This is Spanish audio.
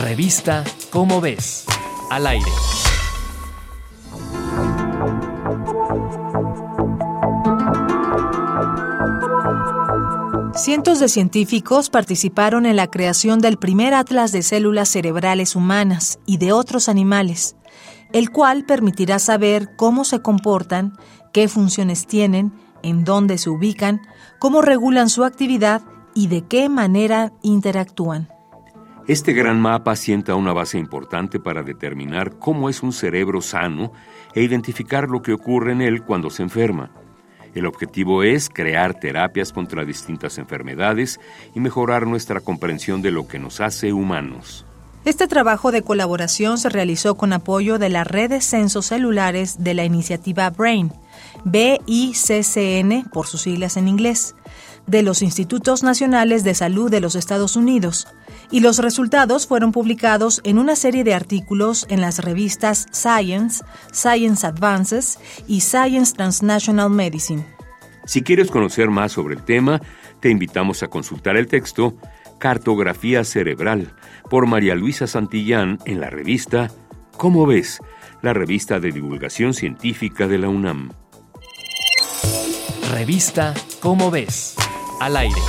Revista Cómo ves. Al aire. Cientos de científicos participaron en la creación del primer atlas de células cerebrales humanas y de otros animales, el cual permitirá saber cómo se comportan, qué funciones tienen, en dónde se ubican, cómo regulan su actividad y de qué manera interactúan. Este gran mapa sienta una base importante para determinar cómo es un cerebro sano e identificar lo que ocurre en él cuando se enferma. El objetivo es crear terapias contra distintas enfermedades y mejorar nuestra comprensión de lo que nos hace humanos. Este trabajo de colaboración se realizó con apoyo de la Red de Censos Celulares de la iniciativa BRAIN, BICCN por sus siglas en inglés, de los Institutos Nacionales de Salud de los Estados Unidos, y los resultados fueron publicados en una serie de artículos en las revistas Science, Science Advances y Science Transnational Medicine. Si quieres conocer más sobre el tema, te invitamos a consultar el texto Cartografía Cerebral por María Luisa Santillán en la revista ¿Cómo ves? La revista de divulgación científica de la UNAM. Revista ¿Cómo ves? Al aire.